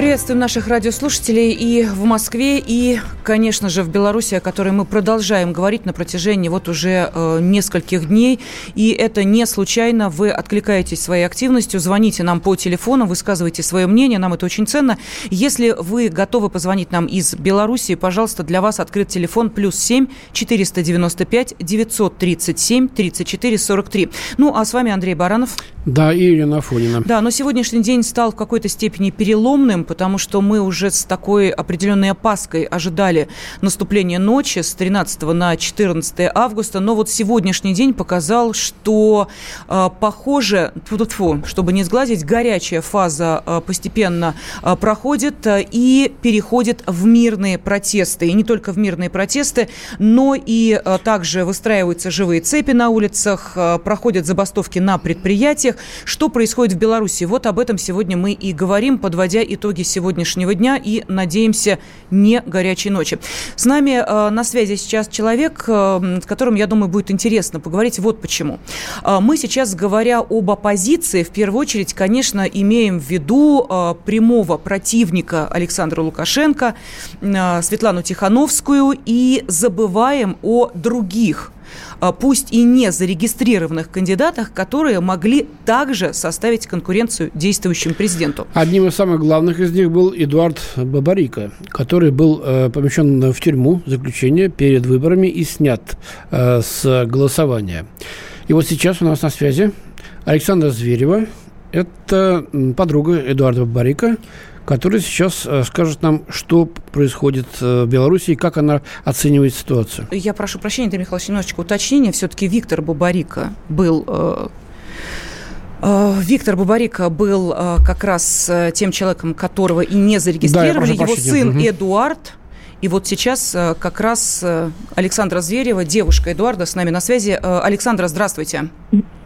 Приветствуем наших радиослушателей и в Москве, и, конечно же, в Беларуси, о которой мы продолжаем говорить на протяжении вот уже э, нескольких дней. И это не случайно. Вы откликаетесь своей активностью, звоните нам по телефону, высказывайте свое мнение, нам это очень ценно. Если вы готовы позвонить нам из Беларуси, пожалуйста, для вас открыт телефон плюс 7 495 937 34 43. Ну, а с вами Андрей Баранов. Да, и Ирина Афонина. Да, но сегодняшний день стал в какой-то степени переломным, потому что мы уже с такой определенной опаской ожидали наступления ночи с 13 на 14 августа, но вот сегодняшний день показал, что э, похоже, фу, чтобы не сглазить, горячая фаза э, постепенно э, проходит э, и переходит в мирные протесты. И не только в мирные протесты, но и э, также выстраиваются живые цепи на улицах, э, проходят забастовки на предприятиях. Что происходит в Беларуси? Вот об этом сегодня мы и говорим, подводя итоги итоги сегодняшнего дня и, надеемся, не горячей ночи. С нами э, на связи сейчас человек, э, с которым, я думаю, будет интересно поговорить. Вот почему. Э, мы сейчас, говоря об оппозиции, в первую очередь, конечно, имеем в виду э, прямого противника Александра Лукашенко, э, Светлану Тихановскую, и забываем о других пусть и не зарегистрированных кандидатах, которые могли также составить конкуренцию действующему президенту. Одним из самых главных из них был Эдуард Бабарика, который был э, помещен в тюрьму заключение перед выборами и снят э, с голосования. И вот сейчас у нас на связи Александра Зверева, это подруга Эдуарда Бабарика, который сейчас э, скажет нам, что происходит э, в Беларуси и как она оценивает ситуацию. Я прошу прощения, Дмитрий Михайлович, немножечко уточнения. Все-таки Виктор Бабарика был э, Виктор Бабарика был как раз тем человеком, которого и не зарегистрировали. Да, Его сын угу. Эдуард. И вот сейчас как раз Александра Зверева, девушка Эдуарда, с нами на связи. Александра, здравствуйте. Здравствуйте.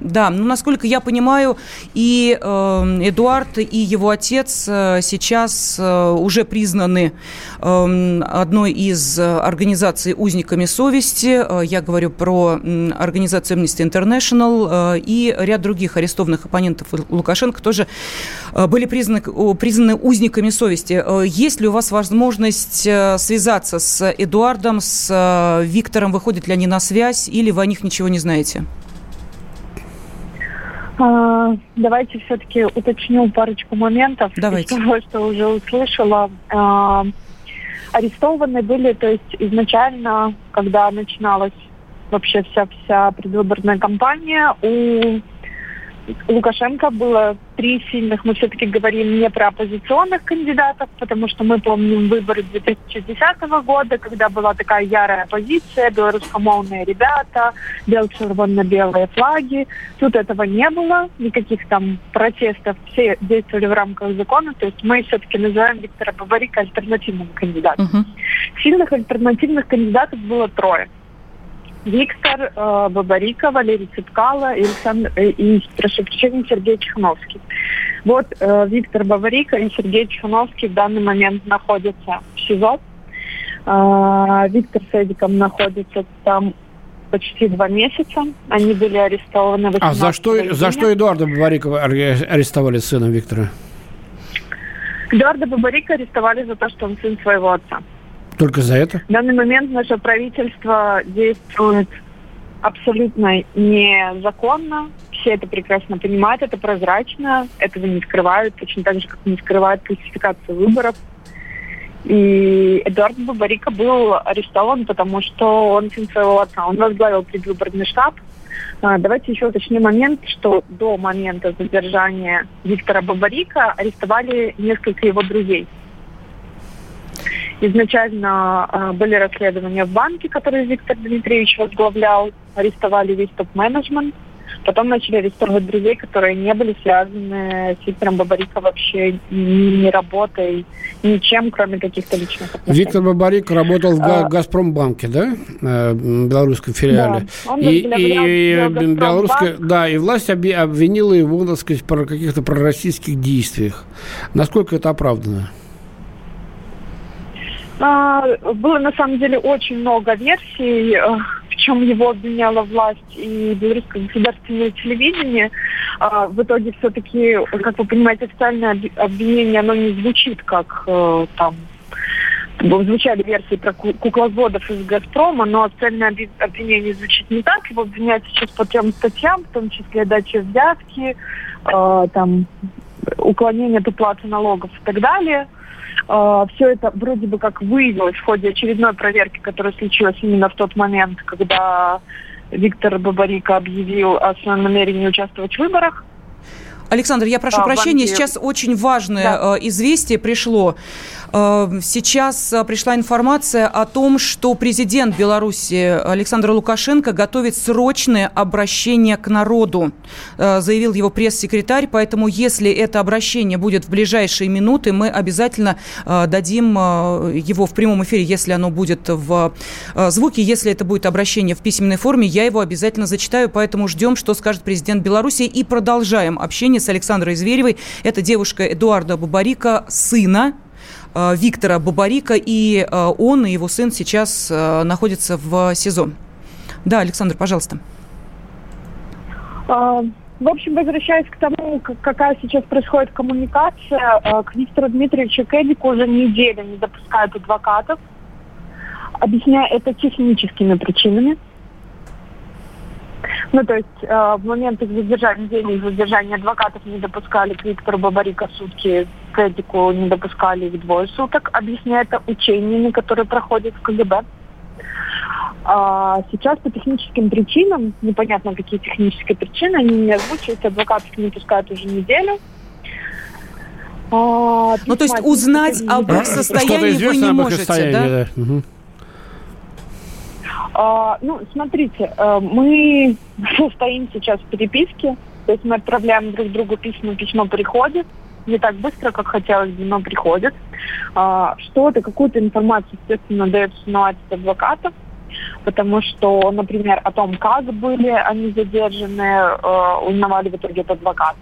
Да, ну, насколько я понимаю, и э, Эдуард, и его отец э, сейчас э, уже признаны э, одной из организаций узниками совести. Э, я говорю про организацию Amnesty International э, и ряд других арестованных оппонентов Лукашенко тоже э, были признаны, признаны узниками совести. Э, есть ли у вас возможность связаться с Эдуардом, с Виктором? Выходят ли они на связь или вы о них ничего не знаете? А, давайте все-таки уточню парочку моментов. Давайте. Из того, что уже услышала. А, арестованы были, то есть изначально, когда начиналась вообще вся вся предвыборная кампания, у Лукашенко было три сильных, мы все-таки говорим не про оппозиционных кандидатов, потому что мы помним выборы 2010 года, когда была такая ярая оппозиция, белорусскомовные ребята, бел-червоно-белые флаги. Тут этого не было, никаких там протестов, все действовали в рамках закона, то есть мы все-таки называем Виктора Бабарика альтернативным кандидатом. Uh-huh. Сильных альтернативных кандидатов было трое. Виктор э, Бабарика, Валерий Цыпкало и, Александр, э, и прошу прощения, Сергей Чехановский. Вот э, Виктор Бабарика и Сергей Чехановский в данный момент находятся в СИЗО. Э, Виктор с Эдиком находится там почти два месяца. Они были арестованы. А за что, за что Эдуарда Бабарикова арестовали сына Виктора? Эдуарда Бабарика арестовали за то, что он сын своего отца. Только за это? В данный момент наше правительство действует абсолютно незаконно. Все это прекрасно понимают, это прозрачно, этого не скрывают, точно так же, как не скрывают классификацию выборов. И Эдуард Бабарика был арестован, потому что он сын своего отца. Он возглавил предвыборный штаб. А, давайте еще уточним момент, что до момента задержания Виктора Бабарика арестовали несколько его друзей. Изначально э, были расследования в банке, которые Виктор Дмитриевич возглавлял, арестовали весь топ-менеджмент. Потом начали арестовывать друзей, которые не были связаны с Виктором Бабарико вообще ни работой, ничем, кроме каких-то личных отношений. Виктор Бабарик работал в а, Газпромбанке, да? Э, белорусском филиале. Да, он и, и белорусская, да, и власть обвинила его, так сказать, про каких-то пророссийских действиях. Насколько это оправдано? А, было на самом деле очень много версий, э, в чем его обвиняла власть и белорусское государственное телевидение. А, в итоге все-таки, как вы понимаете, официальное обвинение, оно не звучит как э, там звучали версии про кукловодов из «Газпрома», но официальное обвинение звучит не так. Его обвиняют сейчас по трем статьям, в том числе дача взятки, э, там, уклонение от уплаты налогов и так далее – а, все это вроде бы как выявилось в ходе очередной проверки, которая случилась именно в тот момент, когда Виктор Бабарика объявил о своем намерении участвовать в выборах. Александр, я прошу а, прощения, банки... сейчас очень важное да. Э, известие пришло. Э, сейчас э, пришла информация о том, что президент Беларуси Александр Лукашенко готовит срочное обращение к народу, заявил его пресс-секретарь. Поэтому, если это обращение будет в ближайшие минуты, мы обязательно дадим его в прямом эфире, если оно будет в звуке. Если это будет обращение в письменной форме, я его обязательно зачитаю. Поэтому ждем, что скажет президент Беларуси. И продолжаем общение с Александрой Зверевой. Это девушка Эдуарда Бабарика, сына э, Виктора Бабарика, и э, он и его сын сейчас э, находятся в СИЗО. Да, Александр, пожалуйста. А, в общем, возвращаясь к тому, какая сейчас происходит коммуникация, к Виктору Дмитриевичу Кэдику уже неделю не допускают адвокатов, объясняя это техническими причинами. Ну, то есть э, в момент их задержания, день их задержания адвокатов не допускали к Виктору Бабарика сутки, к Эдику не допускали их двое суток, объясняя это учениями, которые проходят в КГБ. А сейчас по техническим причинам, непонятно какие технические причины, они не озвучивают, адвокатов не пускают уже неделю. А, ну, то есть узнать об их состоянии вы не можете, да? да. Угу. А, ну, смотрите, э, мы стоим сейчас в переписке, то есть мы отправляем друг другу письма, письмо приходит, не так быстро, как хотелось бы, но приходит. А, что-то, какую-то информацию, естественно, дает узнавать от адвокатов, потому что, например, о том, как были они задержаны, э, узнавали в итоге от адвоката.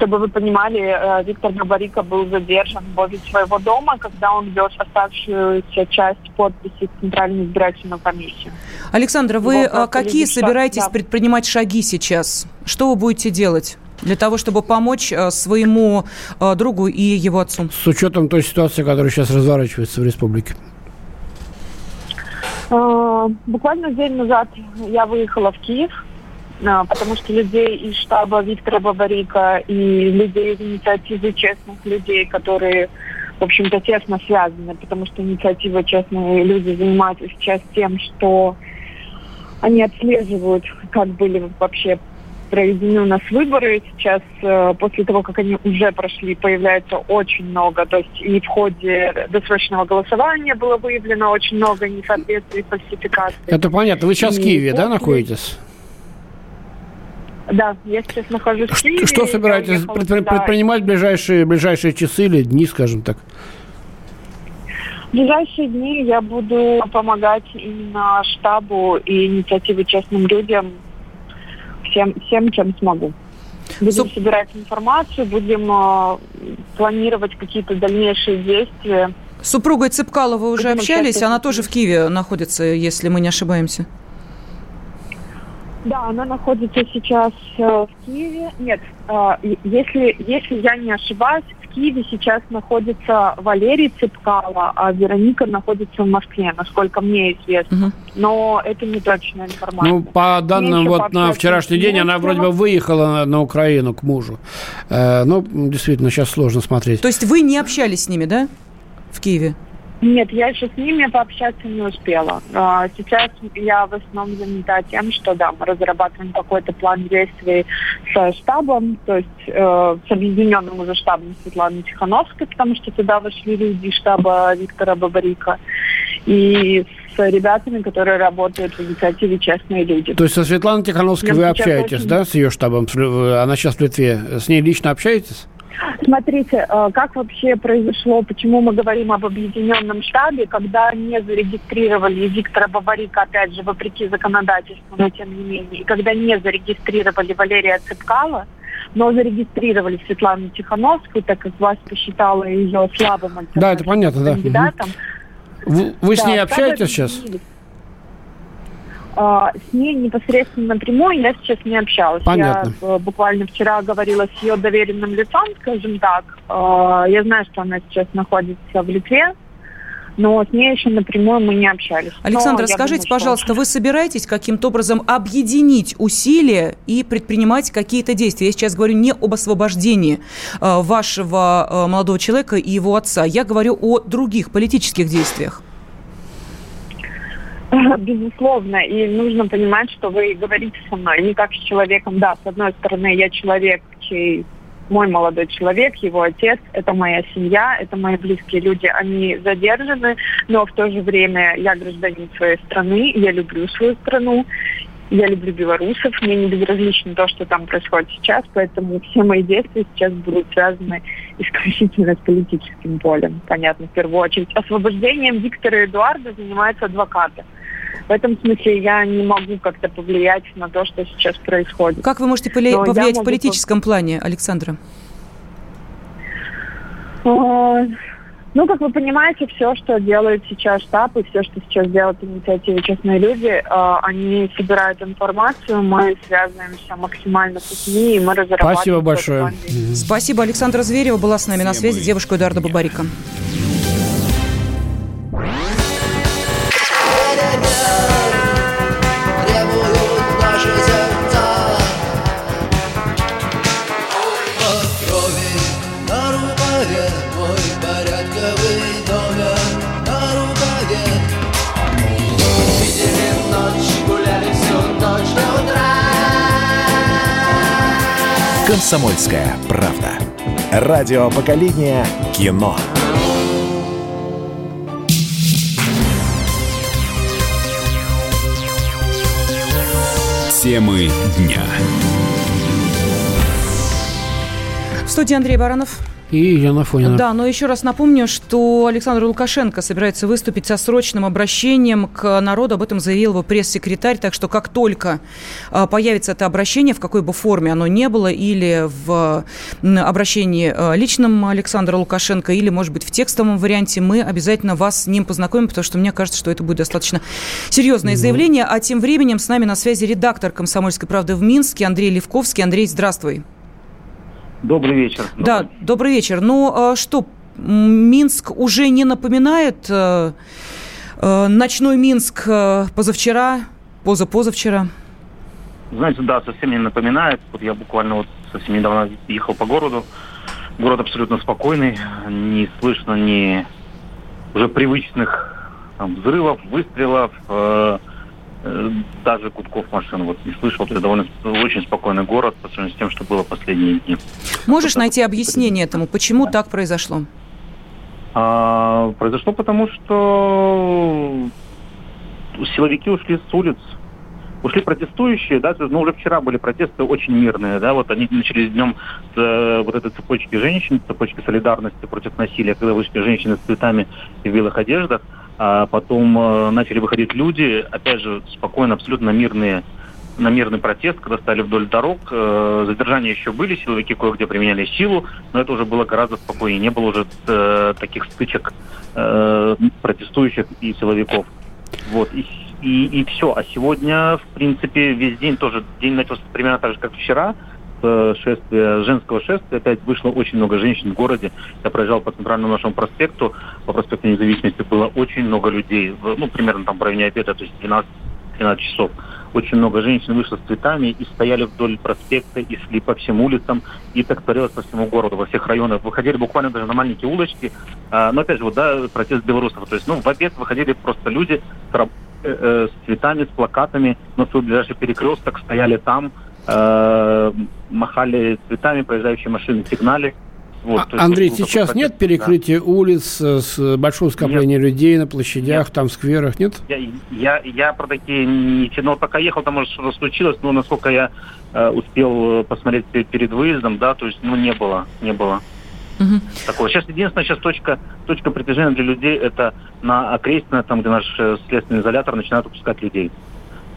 Чтобы вы понимали, э, Виктор Габарика был задержан возле своего дома, когда он вез оставшуюся часть подписи в Центральную избирательную комиссию. Александра, вы Его какие собираетесь да. предпринимать шаги сейчас? Что вы будете делать? для того, чтобы помочь э, своему э, другу и его отцу? С учетом той ситуации, которая сейчас разворачивается в республике. Буквально день назад я выехала в Киев а, потому что людей из штаба Виктора Бабарика и людей из инициативы честных людей, которые, в общем-то, тесно связаны, потому что инициатива «Честные люди» занимается сейчас тем, что они отслеживают, как были вообще проведены у нас выборы. Сейчас, э, после того, как они уже прошли, появляется очень много. То есть и в ходе досрочного голосования было выявлено очень много несоответствий, фальсификаций. Это понятно. Вы сейчас и в Киеве, да, находитесь? Да, я сейчас нахожусь в Киеве. Что собираетесь предпри- предпринимать в ближайшие, ближайшие часы или дни, скажем так? В ближайшие дни я буду помогать именно штабу и инициативе «Честным людям» всем, всем чем смогу. Будем Суп... собирать информацию, будем э, планировать какие-то дальнейшие действия. С супругой Цыпкала вы уже будем общались? Она тоже в Киеве находится, если мы не ошибаемся. Да, она находится сейчас э, в Киеве. Нет, э, если, если я не ошибаюсь, в Киеве сейчас находится Валерий Цыпкало, а Вероника находится в Москве, насколько мне известно. Угу. Но это не точная информация. Ну, по данным вот на вчерашний день, она вроде бы выехала на, на Украину к мужу. Э, ну, действительно, сейчас сложно смотреть. То есть вы не общались с ними, да, в Киеве? Нет, я еще с ними пообщаться не успела. А, сейчас я в основном занята тем, что да, мы разрабатываем какой-то план действий с штабом, то есть э, с объединенным уже штабом Светланы Тихановской, потому что туда вошли люди штаба Виктора Бабарика, и с ребятами, которые работают в инициативе «Честные люди». То есть со Светланой Тихановской вы общаетесь, очень... да, с ее штабом? Она сейчас в Литве. С ней лично общаетесь? Смотрите, э, как вообще произошло, почему мы говорим об объединенном штабе, когда не зарегистрировали Виктора Бабарика, опять же, вопреки законодательству, но тем не менее, и когда не зарегистрировали Валерия Цыпкала, но зарегистрировали Светлану Тихановскую, так как власть посчитала ее слабым Да, это понятно, да. Кандидатом. Вы, вы да, с ней общаетесь сейчас? А, с ней непосредственно напрямую я сейчас не общалась. Понятно. Я э, буквально вчера говорила с ее доверенным лицом, скажем так. А, я знаю, что она сейчас находится в Литве, но с ней еще напрямую мы не общались. Александра, скажите, думаю, пожалуйста, что... вы собираетесь каким-то образом объединить усилия и предпринимать какие-то действия? Я сейчас говорю не об освобождении э, вашего э, молодого человека и его отца. Я говорю о других политических действиях. Безусловно, и нужно понимать, что вы говорите со мной не как с человеком. Да, с одной стороны, я человек, чей мой молодой человек, его отец, это моя семья, это мои близкие люди, они задержаны, но в то же время я гражданин своей страны, я люблю свою страну, я люблю белорусов, мне не безразлично то, что там происходит сейчас, поэтому все мои действия сейчас будут связаны исключительно с политическим полем, понятно, в первую очередь. Освобождением Виктора Эдуарда занимаются адвокаты. В этом смысле я не могу как-то повлиять на то, что сейчас происходит. Как вы можете Но повлиять в политическом плане, Александра? Ну, как вы понимаете, все, что делает сейчас штаб и все, что сейчас делают инициативы «Честные люди», а, они собирают информацию, мы связываемся максимально с СМИ, и мы разрабатываем... Спасибо большое. Спасибо. Александра Зверева была с нами на связи, девушка Эдуарда Бабарика. «Комсомольская правда». Радио поколения кино. Темы дня. В студии Андрей Баранов и Елена Фонина. Да, но еще раз напомню, что Александр Лукашенко собирается выступить со срочным обращением к народу. Об этом заявил его пресс-секретарь. Так что как только а, появится это обращение, в какой бы форме оно не было, или в обращении а, личном Александра Лукашенко, или, может быть, в текстовом варианте, мы обязательно вас с ним познакомим, потому что мне кажется, что это будет достаточно серьезное ну. заявление. А тем временем с нами на связи редактор «Комсомольской правды» в Минске Андрей Левковский. Андрей, здравствуй. Добрый вечер. Да, добрый вечер. Ну а что, Минск уже не напоминает э, э, ночной Минск э, позавчера, позапозавчера? Знаете, да, совсем не напоминает. Вот я буквально вот совсем недавно ехал по городу. Город абсолютно спокойный, не слышно ни уже привычных там, взрывов, выстрелов, э, Э, даже гудков машин вот не слышал. Это довольно очень спокойный город по сравнению с тем, что было последние дни. Можешь вот найти объяснение этому, почему так произошло? А, произошло потому, что силовики ушли с улиц. Ушли протестующие, да, ну уже вчера были протесты очень мирные, да, вот они начались днем с э, вот этой цепочки женщин, цепочки солидарности против насилия, когда вышли женщины с цветами и в белых одеждах а потом э, начали выходить люди, опять же, спокойно, абсолютно мирные, на мирный протест, когда стали вдоль дорог. Э, задержания еще были, силовики кое-где применяли силу, но это уже было гораздо спокойнее. Не было уже э, таких стычек э, протестующих и силовиков. Вот, и, и, и все. А сегодня, в принципе, весь день тоже, день начался примерно так же, как вчера шествия, женского шествия. Опять вышло очень много женщин в городе. Я проезжал по центральному нашему проспекту. По проспекту Независимости было очень много людей. Ну, примерно там в районе обеда, то есть 12-13 часов. Очень много женщин вышло с цветами и стояли вдоль проспекта, и шли по всем улицам. И так творилось по всему городу, во всех районах. Выходили буквально даже на маленькие улочки. А, но опять же, вот, да, протест белорусов. То есть, ну, в обед выходили просто люди с, э, э, цветами, с плакатами на свой ближайший перекресток, стояли там, э, махали цветами, проезжающие машины сигнали. Вот, а, Андрей, сейчас нет перекрытия да. улиц с большого скопления нет. людей на площадях, нет. там в скверах, нет? Я, я, я про такие не тянул, пока ехал, там может что-то случилось, но насколько я э, успел посмотреть перед выездом, да, то есть, ну, не было, не было. Угу. Такого. Сейчас единственная сейчас точка, точка притяжения для людей это на окрестное, там, где наш э, следственный изолятор начинает выпускать людей.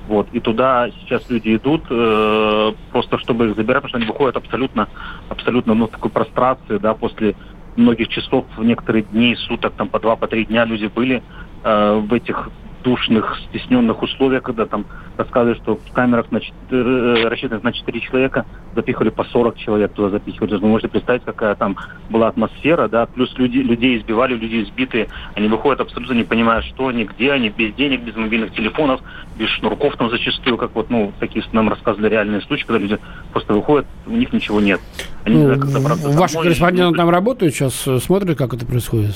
Вот. И туда сейчас люди идут, э, просто чтобы их забирать, потому что они выходят абсолютно, абсолютно ну, в такой прострации, да, после многих часов, в некоторые дни, суток, там по два, по три дня люди были э, в этих душных, стесненных условиях, когда там рассказывают, что в камерах на 4, э, рассчитанных на 4 человека запихали по 40 человек туда запихивали. Вы можете представить, какая там была атмосфера, да, плюс люди, людей избивали, люди избитые, они выходят абсолютно не понимая, что они, где они, без денег, без мобильных телефонов, без шнурков там зачастую, как вот, ну, такие нам рассказывали реальные случаи, когда люди просто выходят, у них ничего нет. Они ну, не знают, как Ваши корреспонденты там работают сейчас, э, смотрят, как это происходит?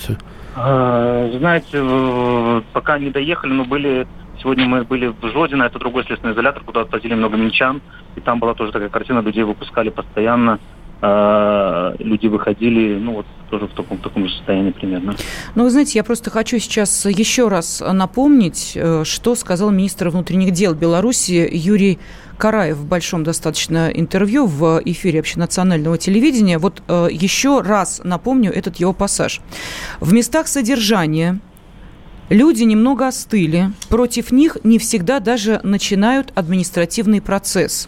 А, знаете, пока не доехали, но были Сегодня мы были в Жодино, это другой следственный изолятор, куда отвозили много минчан. И там была тоже такая картина, людей выпускали постоянно. Э, люди выходили, ну вот тоже в таком, в таком же состоянии примерно. Ну, вы знаете, я просто хочу сейчас еще раз напомнить, э, что сказал министр внутренних дел Беларуси Юрий Караев в большом достаточно интервью в эфире общенационального телевидения. Вот э, еще раз напомню этот его пассаж. В местах содержания Люди немного остыли. Против них не всегда даже начинают административный процесс.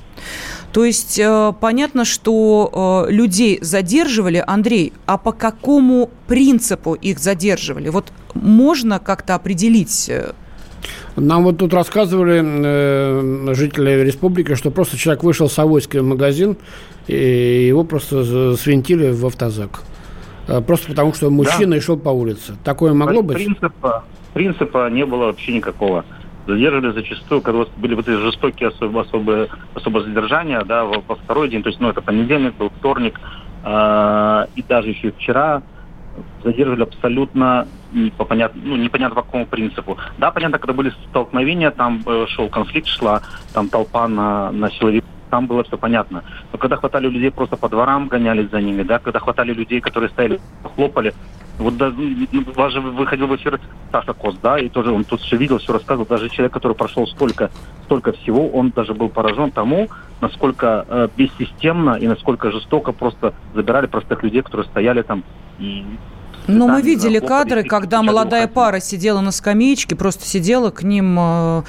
То есть э, понятно, что э, людей задерживали. Андрей, а по какому принципу их задерживали? Вот можно как-то определить? Э? Нам вот тут рассказывали э, жители республики, что просто человек вышел с авоськой в магазин, и его просто свинтили в автозак. Просто потому, что мужчина да. шел по улице. Такое могло быть? Принципа, принципа не было вообще никакого. Задерживали зачастую, когда были вот эти жестокие особо, особо, особо задержания, да, во, во второй день, то есть, ну, это понедельник, был вторник, э, и даже еще вчера задерживали абсолютно по понятно, ну, непонятно по какому принципу. Да, понятно, когда были столкновения, там э, шел конфликт, шла там толпа на, на силовиков, там было все понятно. Но когда хватали людей, просто по дворам гонялись за ними, да, когда хватали людей, которые стояли, хлопали, вот да, ну, даже выходил в эфир Саша Кос, да, и тоже он тут все видел, все рассказывал. Даже человек, который прошел столько, столько всего, он даже был поражен тому, насколько э, бессистемно и насколько жестоко просто забирали простых людей, которые стояли там и ну, мы видели кадры, когда молодая пара сидела на скамеечке, просто сидела, к ним э,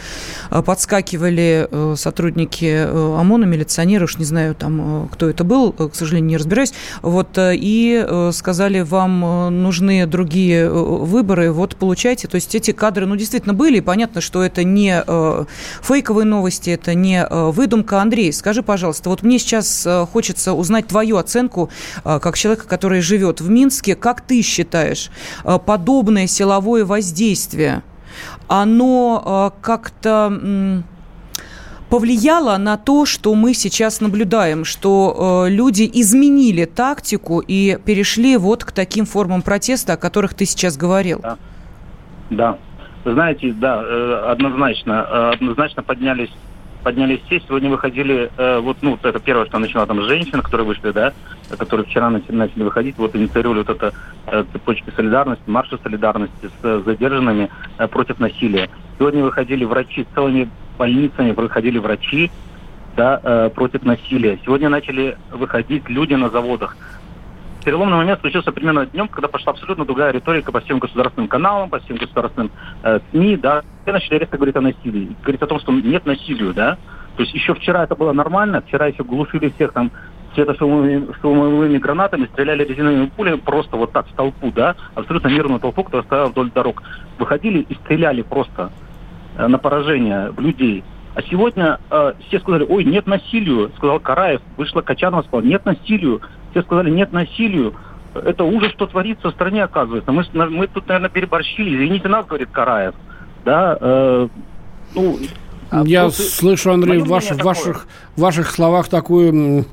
э, подскакивали э, сотрудники ОМОНа, милиционеры, уж не знаю, там, кто это был, к сожалению, не разбираюсь, вот, и сказали, вам нужны другие выборы, вот, получайте. То есть эти кадры, ну, действительно были, и понятно, что это не фейковые новости, это не выдумка. Андрей, скажи, пожалуйста, вот мне сейчас хочется узнать твою оценку, как человека, который живет в Минске, как ты считаешь, считаешь, э, подобное силовое воздействие, оно э, как-то повлияло на то, что мы сейчас наблюдаем, что э, люди изменили тактику и перешли вот к таким формам протеста, о которых ты сейчас говорил? Да, да. знаете, да, однозначно, однозначно поднялись поднялись все. Сегодня выходили, э, вот, ну, это первое, что начала там женщины, которые вышли, да, которые вчера начали, начали выходить, вот инициировали вот это э, цепочки солидарности, марши солидарности с э, задержанными э, против насилия. Сегодня выходили врачи, целыми больницами выходили врачи, да, э, против насилия. Сегодня начали выходить люди на заводах переломный момент случился примерно днем, когда пошла абсолютно другая риторика по всем государственным каналам, по всем государственным э, СМИ, да, все начали резко говорить о насилии, говорить о том, что нет насилию, да, то есть еще вчера это было нормально, вчера еще глушили всех там светошумовыми шумовыми гранатами, стреляли резиновыми пулями просто вот так в толпу, да, абсолютно мирную толпу, которая стояла вдоль дорог. Выходили и стреляли просто э, на поражение людей. А сегодня э, все сказали, ой, нет насилию, сказал Караев, вышла Качанова, сказала, нет насилию. Все сказали нет насилию. Это ужас, что творится в стране, оказывается. Мы, мы тут, наверное, переборщили. Извините нас, говорит Караев. Да, э, ну, а Я после... слышу, Андрей, в ваших, ваших, ваших словах такую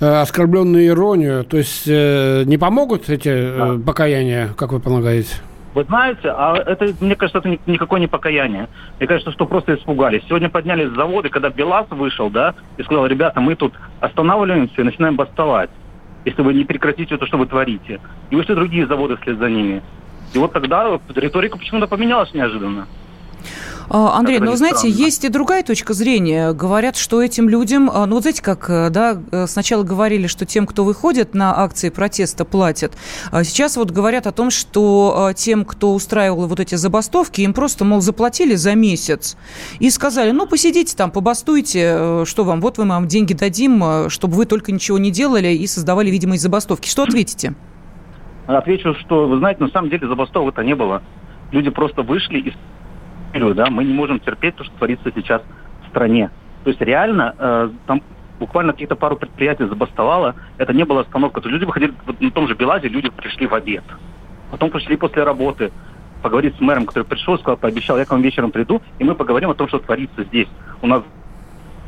э, оскорбленную иронию. То есть э, не помогут эти э, покаяния, как вы полагаете? Вы знаете, а это, мне кажется, это никакое не покаяние. Мне кажется, что просто испугались. Сегодня поднялись заводы, когда Белас вышел, да, и сказал, ребята, мы тут останавливаемся и начинаем бастовать. Если вы не прекратите то, что вы творите. И вышли другие заводы вслед за ними. И вот тогда риторика почему-то поменялась неожиданно. А, Андрей, ну, знаете, странно. есть и другая точка зрения. Говорят, что этим людям, а, ну, вот знаете, как, э, да, э, сначала говорили, что тем, кто выходит на акции протеста, платят. А сейчас вот говорят о том, что тем, кто устраивал вот эти забастовки, им просто, мол, заплатили за месяц и сказали, ну, посидите там, побастуйте, э, что вам, вот мы вам деньги дадим, чтобы вы только ничего не делали и создавали видимость забастовки. Что ответите? Отвечу, что, вы знаете, на самом деле забастовок-то не было. Люди просто вышли и да, мы не можем терпеть то, что творится сейчас в стране. То есть реально э, там буквально какие-то пару предприятий забастовало, это не была остановка. То люди выходили вот на том же Белазе, люди пришли в обед. Потом пришли после работы, поговорить с мэром, который пришел, сказал, пообещал, я к вам вечером приду, и мы поговорим о том, что творится здесь. У нас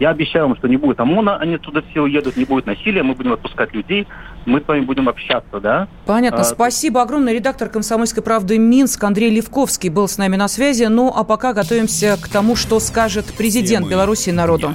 я обещаю вам, что не будет ОМОНа, они туда все уедут, не будет насилия, мы будем отпускать людей, мы с вами будем общаться, да? Понятно. А, Спасибо огромное. Редактор «Комсомольской правды» Минск Андрей Левковский был с нами на связи. Ну, а пока готовимся к тому, что скажет президент Беларуси народу.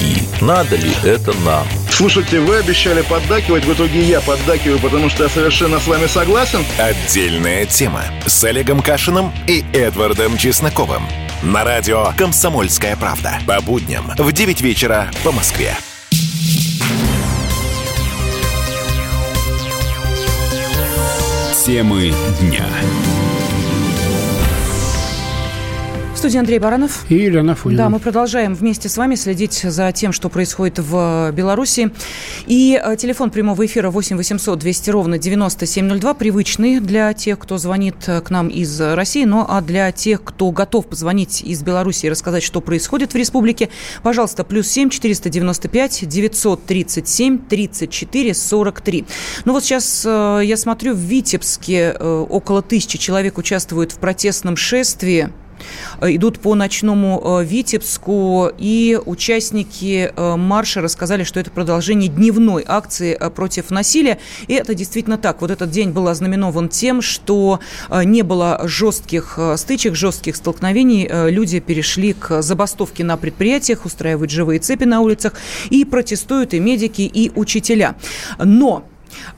Надо ли это нам? Слушайте, вы обещали поддакивать, в итоге я поддакиваю, потому что я совершенно с вами согласен. Отдельная тема с Олегом Кашиным и Эдвардом Чесноковым. На радио «Комсомольская правда». По будням в 9 вечера по Москве. Темы дня студии Андрей Баранов. И Елена Фунина. Да, мы продолжаем вместе с вами следить за тем, что происходит в Беларуси. И э, телефон прямого эфира 8 800 200 ровно 9702, привычный для тех, кто звонит э, к нам из России, но а для тех, кто готов позвонить из Беларуси и рассказать, что происходит в республике, пожалуйста, плюс 7 495 937 34 43. Ну вот сейчас э, я смотрю, в Витебске около тысячи человек участвуют в протестном шествии Э, идут по ночному э, Витебску, и участники э, марша рассказали, что это продолжение дневной акции против насилия. И это действительно так. Вот этот день был ознаменован тем, что не было жестких стычек, жестких столкновений. Люди перешли к забастовке на предприятиях, устраивают живые цепи на улицах, и протестуют и медики, и учителя. Но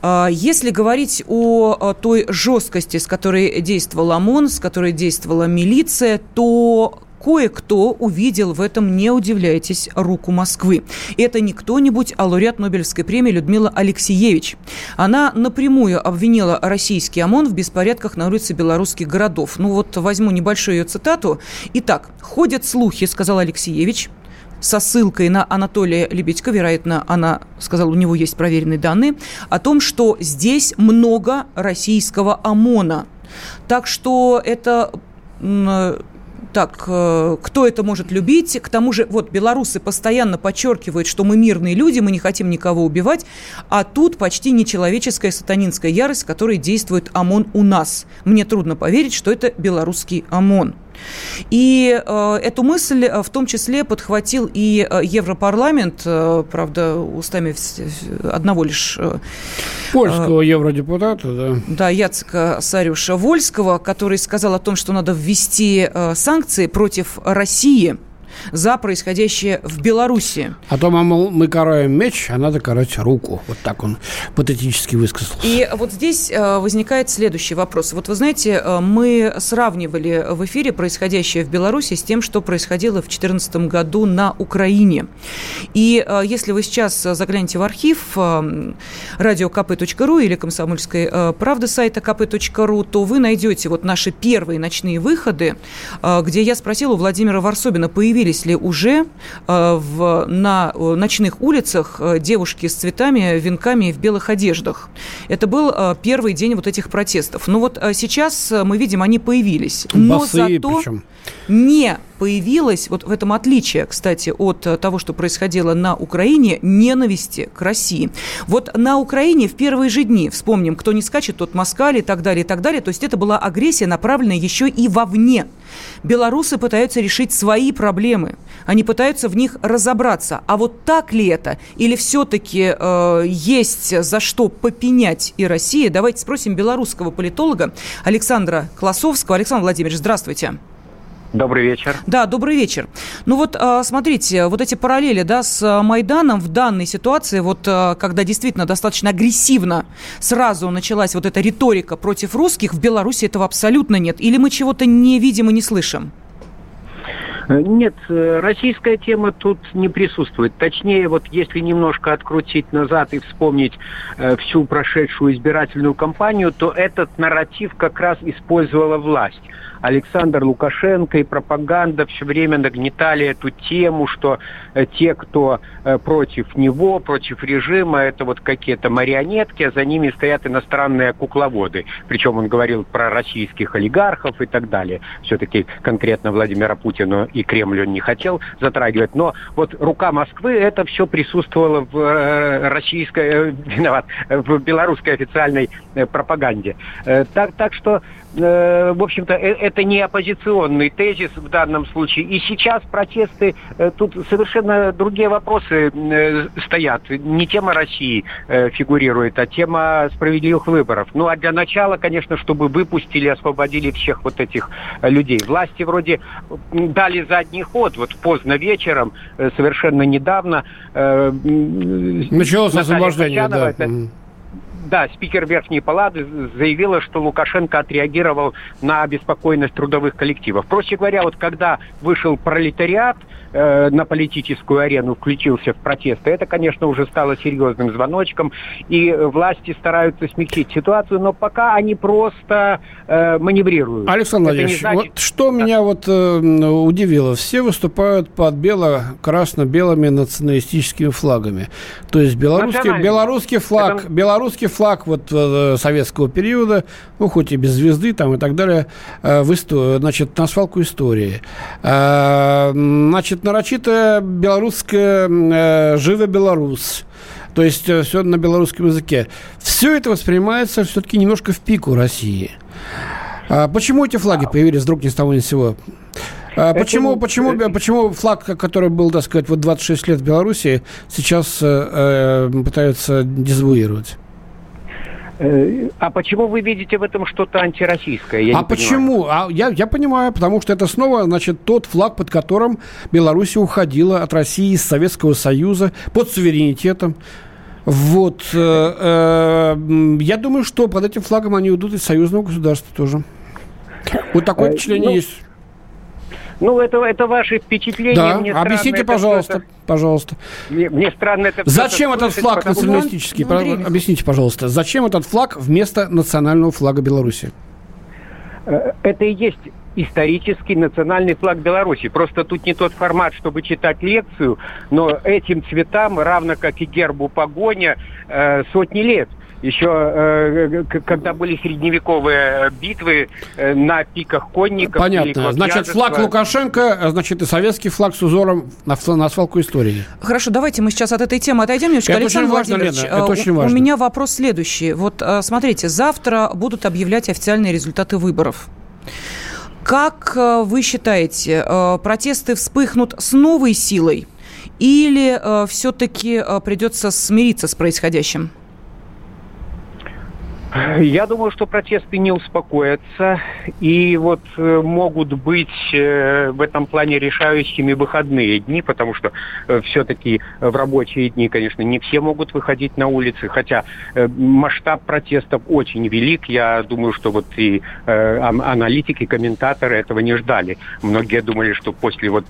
если говорить о той жесткости, с которой действовал ОМОН, с которой действовала милиция, то кое-кто увидел в этом, не удивляйтесь, руку Москвы. Это не кто-нибудь, а лауреат Нобелевской премии Людмила Алексеевич. Она напрямую обвинила российский ОМОН в беспорядках на улице белорусских городов. Ну вот возьму небольшую ее цитату. Итак, ходят слухи, сказал Алексеевич, со ссылкой на Анатолия Лебедько, вероятно, она сказала, у него есть проверенные данные, о том, что здесь много российского ОМОНа. Так что это так, э, кто это может любить? К тому же, вот, белорусы постоянно подчеркивают, что мы мирные люди, мы не хотим никого убивать, а тут почти нечеловеческая сатанинская ярость, которой действует ОМОН у нас. Мне трудно поверить, что это белорусский ОМОН. И э, эту мысль э, в том числе подхватил и э, Европарламент, э, правда, устами одного лишь... Э, Польского э, евродепутата, да. Да, Яцека Сариуша Вольского, который сказал о том, что надо ввести э, санкции против России – за происходящее в Беларуси. А то, мол, мы караем меч, а надо карать руку. Вот так он патетически высказался. И вот здесь э, возникает следующий вопрос. Вот вы знаете, э, мы сравнивали в эфире происходящее в Беларуси с тем, что происходило в 2014 году на Украине. И э, если вы сейчас заглянете в архив radiokp.ru или комсомольской правды сайта kp.ru, то вы найдете вот наши первые ночные выходы, где я спросила у Владимира Варсобина, появились появились ли уже в, на ночных улицах девушки с цветами, венками и в белых одеждах. Это был первый день вот этих протестов. Ну вот сейчас мы видим, они появились. Но Босые зато причем. не появилось, вот в этом отличие, кстати, от того, что происходило на Украине, ненависти к России. Вот на Украине в первые же дни, вспомним, кто не скачет, тот москаль и так далее, и так далее, то есть это была агрессия, направленная еще и вовне. Белорусы пытаются решить свои проблемы, они пытаются в них разобраться. А вот так ли это? Или все-таки э, есть за что попенять и России? Давайте спросим белорусского политолога Александра Классовского. Александр Владимирович, здравствуйте. Добрый вечер. Да, добрый вечер. Ну вот, а, смотрите, вот эти параллели, да, с Майданом в данной ситуации, вот а, когда действительно достаточно агрессивно сразу началась вот эта риторика против русских, в Беларуси этого абсолютно нет. Или мы чего-то не видим и не слышим? Э, нет, э, российская тема тут не присутствует. Точнее, вот если немножко открутить назад и вспомнить э, всю прошедшую избирательную кампанию, то этот нарратив как раз использовала власть. Александр Лукашенко и пропаганда все время нагнетали эту тему, что э, те, кто э, против него, против режима, это вот какие-то марионетки, а за ними стоят иностранные кукловоды. Причем он говорил про российских олигархов и так далее. Все-таки конкретно Владимира Путина и Кремль он не хотел затрагивать. Но вот рука Москвы, это все присутствовало в э, российской, виноват, в белорусской официальной пропаганде. Так, так что в общем-то, э, это не оппозиционный тезис в данном случае. И сейчас протесты, э, тут совершенно другие вопросы стоят. Не тема России фигурирует, а тема справедливых выборов. Ну, а для начала, конечно, чтобы выпустили, освободили всех вот этих людей. Власти вроде дали задний ход. Вот поздно вечером, совершенно недавно... Началось освобождение, да да, спикер Верхней Палаты заявила, что Лукашенко отреагировал на обеспокоенность трудовых коллективов. Проще говоря, вот когда вышел пролетариат э, на политическую арену, включился в протесты, это, конечно, уже стало серьезным звоночком, и власти стараются смягчить ситуацию, но пока они просто э, маневрируют. Александр Владимирович, значит... вот что да. меня вот э, удивило, все выступают под бело-красно-белыми националистическими флагами. То есть белорусский, белорусский флаг, это... белорусский флаг вот э, советского периода, ну, хоть и без звезды там и так далее, э, в историю, значит, на свалку истории. Э, значит, нарочито белорусская э, «Живо Беларусь». То есть э, все на белорусском языке. Все это воспринимается все-таки немножко в пику России. А почему эти флаги появились вдруг ни с того ни с сего? А почему, почему, почему флаг, который был, так сказать, вот 26 лет в Беларуси, сейчас э, э пытаются дезавуировать? Э, а почему вы видите в этом что-то антироссийское? Я а почему? А я, я понимаю, потому что это снова, значит, тот флаг, под которым Беларусь уходила от России из Советского Союза под суверенитетом. Вот. Э, э, я думаю, что под этим флагом они уйдут из союзного государства тоже. Вот такое э, впечатление ну, есть. Ну, это, это ваши впечатления. Да, мне объясните, пожалуйста, это, пожалуйста. Мне, мне странно это... Зачем этот флаг националистический? Ну, объясните, пожалуйста, зачем этот флаг вместо национального флага Беларуси? Э, это и есть исторический национальный флаг Беларуси. Просто тут не тот формат, чтобы читать лекцию, но этим цветам, равно как и гербу погоня, э, сотни лет – еще э, когда были средневековые битвы э, на пиках конников. Понятно. Значит, флаг Лукашенко, э, значит, и советский флаг с узором на, на свалку истории. Хорошо, давайте мы сейчас от этой темы отойдем немножко. Это Александр очень важно, Лена, это очень важно. У меня вопрос следующий. Вот смотрите, завтра будут объявлять официальные результаты выборов. Как вы считаете, протесты вспыхнут с новой силой или все-таки придется смириться с происходящим? Я думаю, что протесты не успокоятся, и вот э, могут быть э, в этом плане решающими выходные дни, потому что э, все-таки в рабочие дни, конечно, не все могут выходить на улицы, хотя масштаб протестов очень велик. Я думаю, что вот и аналитики, комментаторы этого не ждали. Многие думали, что после вот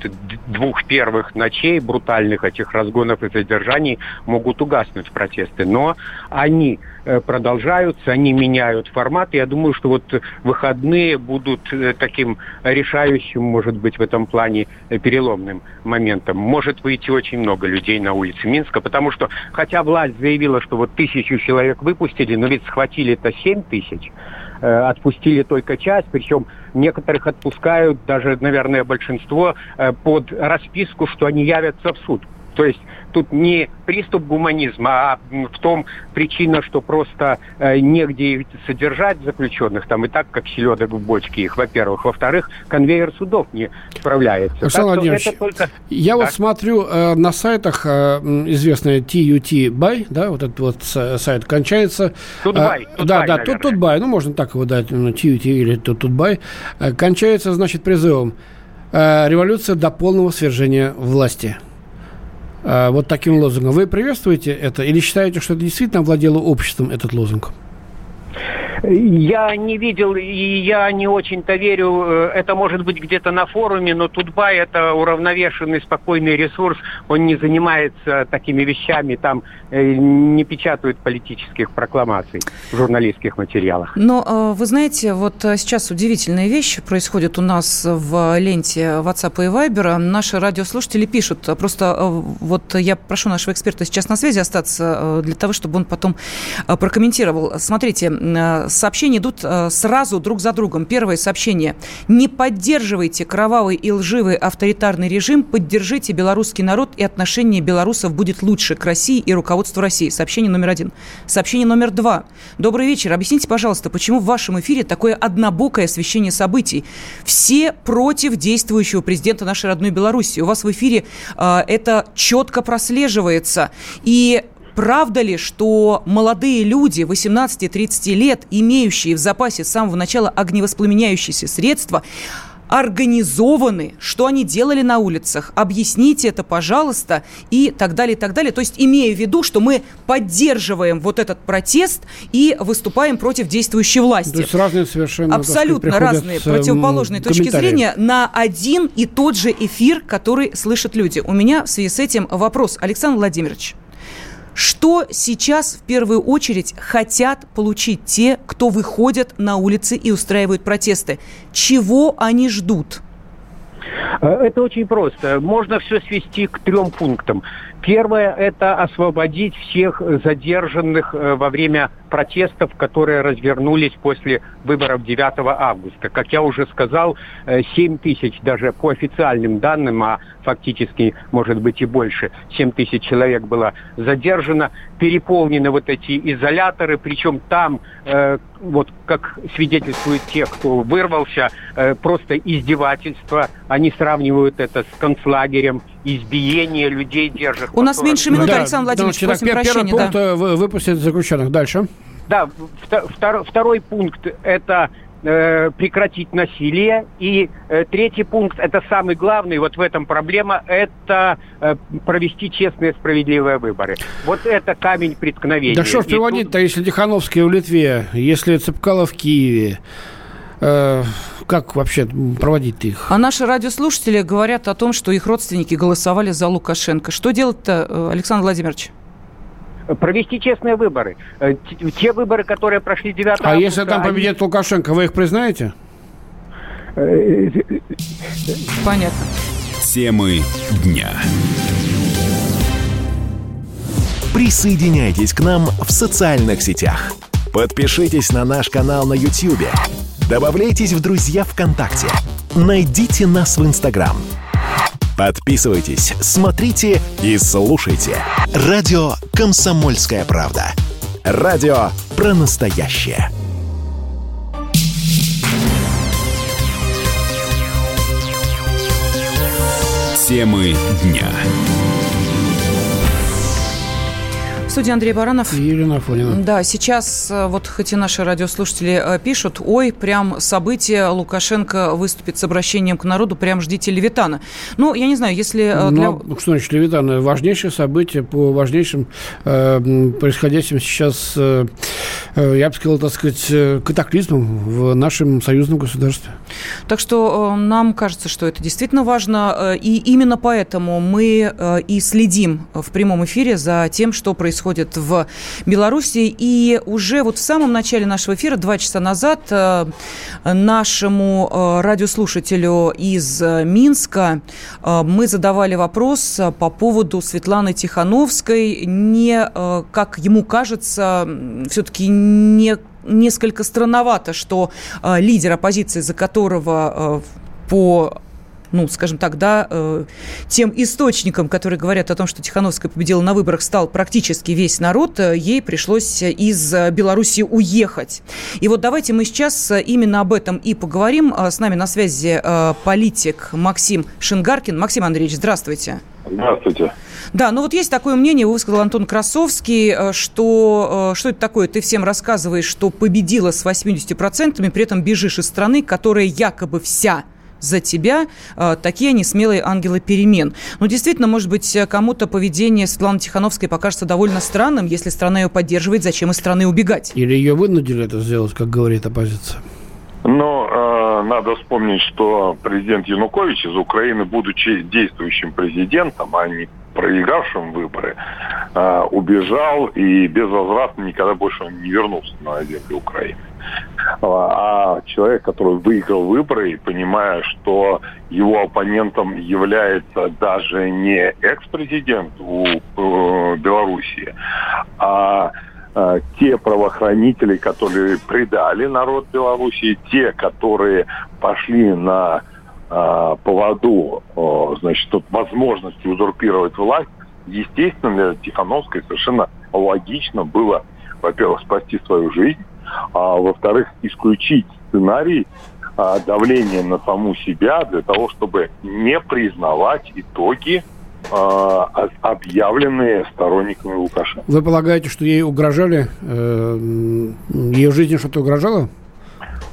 двух первых ночей брутальных этих разгонов и задержаний могут угаснуть протесты, но они продолжаются, они меняют формат. Я думаю, что вот выходные будут э, таким решающим, может быть, в этом плане э, переломным моментом. Может выйти очень много людей на улицы Минска, потому что, хотя власть заявила, что вот тысячу человек выпустили, но ведь схватили это семь тысяч, отпустили только часть, причем некоторых отпускают, даже, наверное, большинство, под расписку, что они явятся в суд. То есть тут не приступ гуманизма, а в том причина, что просто э, негде содержать заключенных, там и так, как селедок в бочке их, во-первых. Во-вторых, конвейер судов не справляется. Александр Владимирович, только... я так. вот смотрю э, на сайтах, э, известный TUT Buy, да, вот этот вот сайт кончается... Э, да, да, тут Тутбай, ну, можно так его дать, ну, TUT или Тутбай. Э, кончается, значит, призывом революция до полного свержения власти. А, вот таким лозунгом. Вы приветствуете это или считаете, что это действительно овладело обществом этот лозунг? Я не видел, и я не очень-то верю. Э, это может быть где-то на форуме, но Тутбай это уравновешенный, спокойный ресурс. Он не занимается такими вещами, там э, не печатают политических прокламаций в журналистских материалах. Но э, вы знаете, вот сейчас удивительная вещь происходит у нас в ленте WhatsApp и Viber. Наши радиослушатели пишут. Просто вот я прошу нашего эксперта сейчас на связи остаться для того, чтобы он потом прокомментировал. Смотрите, сообщения идут э, сразу друг за другом. Первое сообщение. Не поддерживайте кровавый и лживый авторитарный режим, поддержите белорусский народ, и отношение белорусов будет лучше к России и руководству России. Сообщение номер один. Сообщение номер два. Добрый вечер. Объясните, пожалуйста, почему в вашем эфире такое однобокое освещение событий? Все против действующего президента нашей родной Беларуси. У вас в эфире э, это четко прослеживается. И Правда ли, что молодые люди 18-30 лет, имеющие в запасе с самого начала огневоспламеняющиеся средства, организованы, что они делали на улицах, объясните это, пожалуйста, и так далее, и так далее. То есть имея в виду, что мы поддерживаем вот этот протест и выступаем против действующей власти. То есть разные совершенно Абсолютно сказать, разные противоположные точки зрения на один и тот же эфир, который слышат люди. У меня в связи с этим вопрос, Александр Владимирович. Что сейчас в первую очередь хотят получить те, кто выходят на улицы и устраивают протесты? Чего они ждут? Э, это очень просто. Можно все свести к трем пунктам. Первое – это освободить всех задержанных э, во время протестов, которые развернулись после выборов 9 августа. Как я уже сказал, 7 э, тысяч, даже по официальным данным, а фактически, может быть, и больше, 7 тысяч человек было задержано, переполнены вот эти изоляторы, причем там, э, вот как свидетельствуют те, кто вырвался, э, просто издевательство. Они сравнивают это с концлагерем, избиение людей держат. У нас меньше минуты, да, Александр Владимирович, да, просим прощения. Первый пункт да. выпустить заключенных. Дальше. Да, втор, второй пункт – это э, прекратить насилие. И э, третий пункт, это самый главный, вот в этом проблема, это э, провести честные справедливые выборы. Вот это камень преткновения. Да что ж приводить-то, тут... если Тихановский в Литве, если Цепкало в Киеве, э, как вообще проводить их? А наши радиослушатели говорят о том, что их родственники голосовали за Лукашенко. Что делать-то, э, Александр Владимирович? Провести честные выборы. Э, те выборы, которые прошли 9 А если там победит они... Лукашенко, вы их признаете? Понятно. Темы дня. Присоединяйтесь к нам в социальных сетях. Подпишитесь на наш канал на YouTube. Добавляйтесь в друзья ВКонтакте. Найдите нас в Инстаграм – Подписывайтесь, смотрите и слушайте. Радио «Комсомольская правда». Радио про настоящее. Темы дня студии Андрей Баранов. И Елена Афонина. Да, сейчас э, вот хоть и наши радиослушатели э, пишут, ой, прям событие, Лукашенко выступит с обращением к народу, прям ждите Левитана. Ну, я не знаю, если... Э, для... Ну, что значит Левитан? Важнейшее событие по важнейшим э, происходящим сейчас, э, я бы сказал, так сказать, катаклизмам в нашем союзном государстве. Так что э, нам кажется, что это действительно важно, и именно поэтому мы э, и следим в прямом эфире за тем, что происходит происходит в Беларуси. И уже вот в самом начале нашего эфира, два часа назад, э, нашему э, радиослушателю из Минска мы задавали вопрос по поводу Светланы Тихановской. Не, как ему кажется, все-таки не несколько странновато, что э, лидер оппозиции, за которого э, по ну, скажем так, да, э, тем источникам, которые говорят о том, что Тихановская победила на выборах, стал практически весь народ, э, ей пришлось из Беларуси уехать. И вот давайте мы сейчас именно об этом и поговорим. С нами на связи э, политик Максим Шингаркин. Максим Андреевич, здравствуйте. Здравствуйте. Да, ну вот есть такое мнение, высказал Антон Красовский, э, что э, что это такое? Ты всем рассказываешь, что победила с 80%, при этом бежишь из страны, которая якобы вся за тебя э, такие они смелые ангелы перемен. Но действительно, может быть, кому-то поведение Светланы Тихановской покажется довольно странным. Если страна ее поддерживает, зачем из страны убегать? Или ее вынудили это сделать, как говорит оппозиция? Но э, надо вспомнить, что президент Янукович из Украины, будучи действующим президентом, а не проигравшим выборы, э, убежал и безвозвратно никогда больше не вернулся на землю Украины. А человек, который выиграл выборы, понимая, что его оппонентом является даже не экс-президент у э, Белоруссии, а э, те правоохранители, которые предали народ Белоруссии, те, которые пошли на э, поводу, значит, тут возможности узурпировать власть, естественно, для Тихановской совершенно логично было, во-первых, спасти свою жизнь, а во-вторых, исключить сценарий а, давления на саму себя для того, чтобы не признавать итоги а, объявленные сторонниками Лукашенко. Вы полагаете, что ей угрожали? Э, ее жизни что-то угрожало?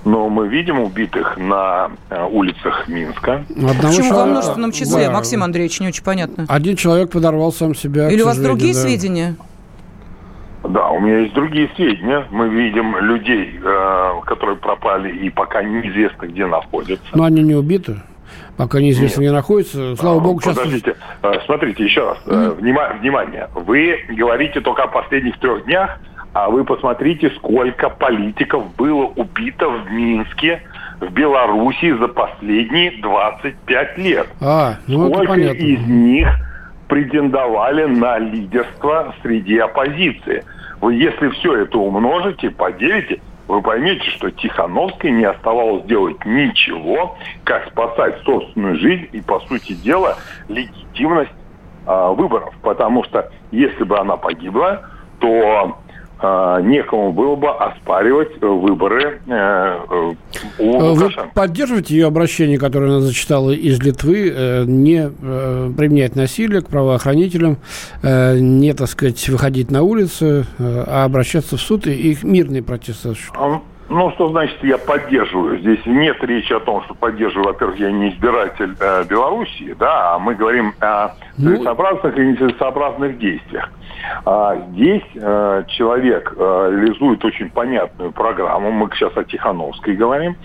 Но мы видим убитых на э, улицах Минска. Одного Почему человека... во множественном числе, да. Максим Андреевич, не очень понятно. Один человек подорвал сам себя. Или у вас другие да. сведения? Да, у меня есть другие сведения. Мы видим людей, э, которые пропали и пока неизвестно, где находятся. Но они не убиты? Пока неизвестно, Нет. где находятся. Слава а, богу, сейчас... Подождите, э, смотрите, еще раз. Mm-hmm. Внима- внимание. Вы говорите только о последних трех днях, а вы посмотрите, сколько политиков было убито в Минске, в Беларуси за последние 25 лет. А, ну сколько это понятно. из них претендовали на лидерство среди оппозиции. Вы если все это умножите, поделите, вы поймете, что Тихановской не оставалось делать ничего, как спасать собственную жизнь и, по сути дела, легитимность э, выборов. Потому что если бы она погибла, то некому было бы оспаривать э, выборы э, э, у Вы поддерживаете ее обращение, которое она зачитала из Литвы, не применять насилие к правоохранителям, не, так сказать, выходить на улицы, а обращаться в суд и их мирные протесты? Ну, что значит я поддерживаю? Здесь нет речи о том, что поддерживаю, во-первых, я не избиратель э, Белоруссии, да, а мы говорим о ну... целесообразных и нецелесообразных действиях. А здесь э, человек э, реализует очень понятную программу, мы сейчас о Тихановской говорим,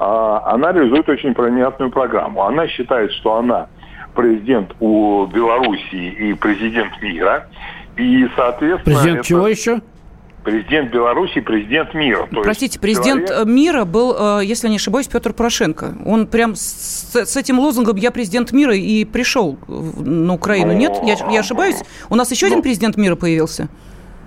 э, она реализует очень понятную программу. Она считает, что она президент у Белоруссии и президент мира, и, соответственно... Президент это... чего еще? Президент Беларуси, президент мира. То Простите, президент человек... мира был, э, если не ошибаюсь, Петр Порошенко. Он прям с, с этим лозунгом «Я президент мира» и пришел на Украину. Но... Нет? Я, я ошибаюсь? У нас еще но... один президент мира появился?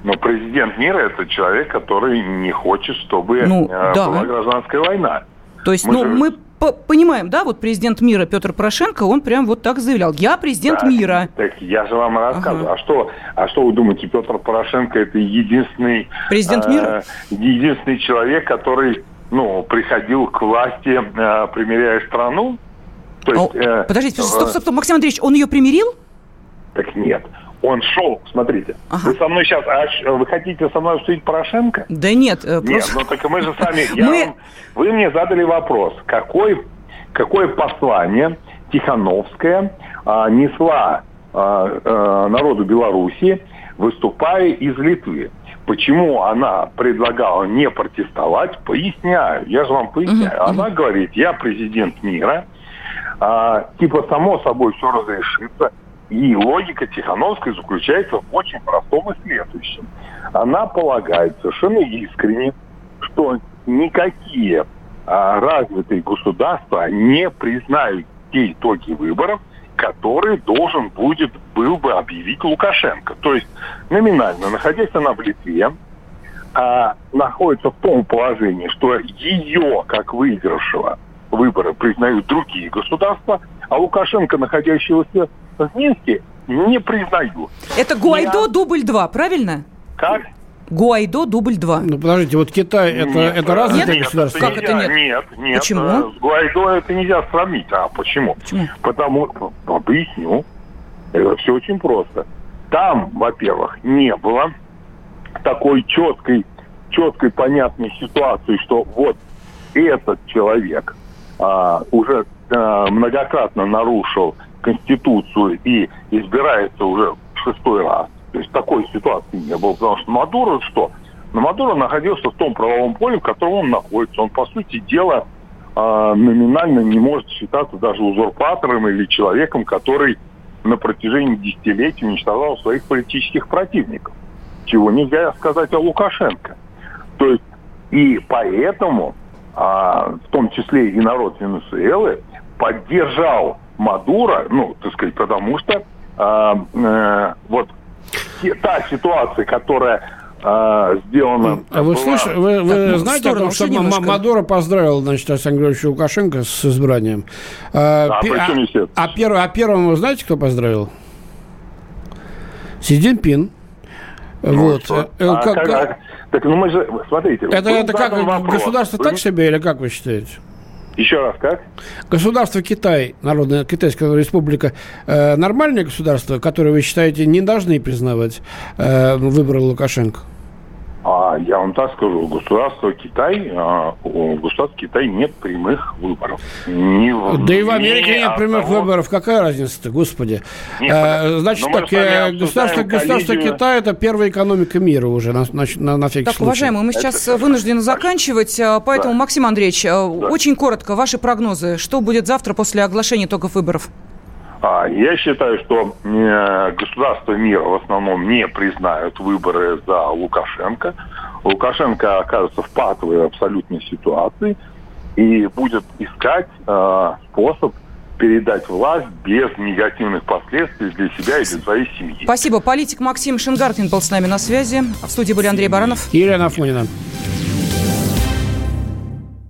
Но президент мира – это человек, который не хочет, чтобы ну, э, да. была гражданская война. То есть, мы ну, же... мы понимаем, да, вот президент мира Петр Порошенко, он прям вот так заявлял. Я президент так, мира. Так я же вам рассказываю. Ага. А что, а что вы думаете, Петр Порошенко это единственный президент э, мира? Единственный человек, который, ну, приходил к власти, э, примеряя страну? То есть, э, Подождите, стоп, стоп, стоп, Максим Андреевич, он ее примирил? Так нет. Он шел, смотрите. Ага. Вы со мной сейчас, а вы хотите со мной обсудить Порошенко? Да нет. Э, просто... Нет, ну так мы же сами, я мы... вам, вы мне задали вопрос, какой, какое послание Тихановская а, несла а, а, народу Беларуси, выступая из Литвы. Почему она предлагала не протестовать, поясняю. Я же вам поясняю. Угу, она говорит, я президент мира, а, типа само собой все разрешится И логика Тихановской заключается в очень простом и следующем. Она полагает совершенно искренне, что никакие а, развитые государства не признают те итоги выборов, которые должен будет был бы объявить Лукашенко. То есть номинально, находясь она в Литве, а, находится в том положении, что ее, как выигравшего выборы, признают другие государства, а Лукашенко, находящегося в Минске, не признают. Это Гуайдо Я... дубль 2, правильно? Как? Гуайдо дубль 2. Ну, подождите, вот Китай это, нет, это разные нет, государство? Как это нет? Нет, нет. Почему? Э, с Гуайдо это нельзя сравнить. А почему? Почему? Потому, объясню. Это все очень просто. Там, во-первых, не было такой четкой, четкой понятной ситуации, что вот этот человек а, уже многократно нарушил Конституцию и избирается уже в шестой раз. То есть такой ситуации не было, потому что Мадуро что? Но Мадуро находился в том правовом поле, в котором он находится. Он, по сути дела, э, номинально не может считаться даже узурпатором или человеком, который на протяжении десятилетий уничтожал своих политических противников. Чего нельзя сказать о Лукашенко. То есть и поэтому, а, в том числе и народ Венесуэлы, поддержал Мадура, ну, так сказать, потому что а, а, вот та ситуация, которая а, сделана. А вы, была... слыш... вы, вы так, ну, знаете том, что немножко... Мадуро поздравил, значит, Александр Григорьевич Лукашенко с избранием? А, да, пи... а, а, пер... а первым вы знаете, кто поздравил? Си Цзиньпин. Ну, вот. Что? Э, а, как, как... Так, ну мы же, смотрите. Это, это как, вопрос. государство вы... так себе или как вы считаете? Еще раз, как? Государство Китай, Народная Китайская Республика, э, нормальное государство, которое вы считаете не должны признавать э, выборы Лукашенко? А я вам так скажу, государство Китай, а, у государства Китай нет прямых выборов. Ни в, да и в Америке нет прямых одного... выборов. Какая разница-то, господи? Нет, а, значит, так, э, государство, государство Китая это первая экономика мира уже, на, на, на всякий так, случай. уважаемые, мы сейчас это вынуждены заканчивать, а, поэтому, да. Максим Андреевич, да. очень коротко, ваши прогнозы. Что будет завтра после оглашения итогов выборов? А, я считаю, что э, государства мира в основном не признают выборы за Лукашенко. Лукашенко окажется в патовой абсолютной ситуации и будет искать э, способ передать власть без негативных последствий для себя и для своей семьи. Спасибо. Политик Максим Шингартин был с нами на связи. В студии были Андрей Баранов и Елена Афонина.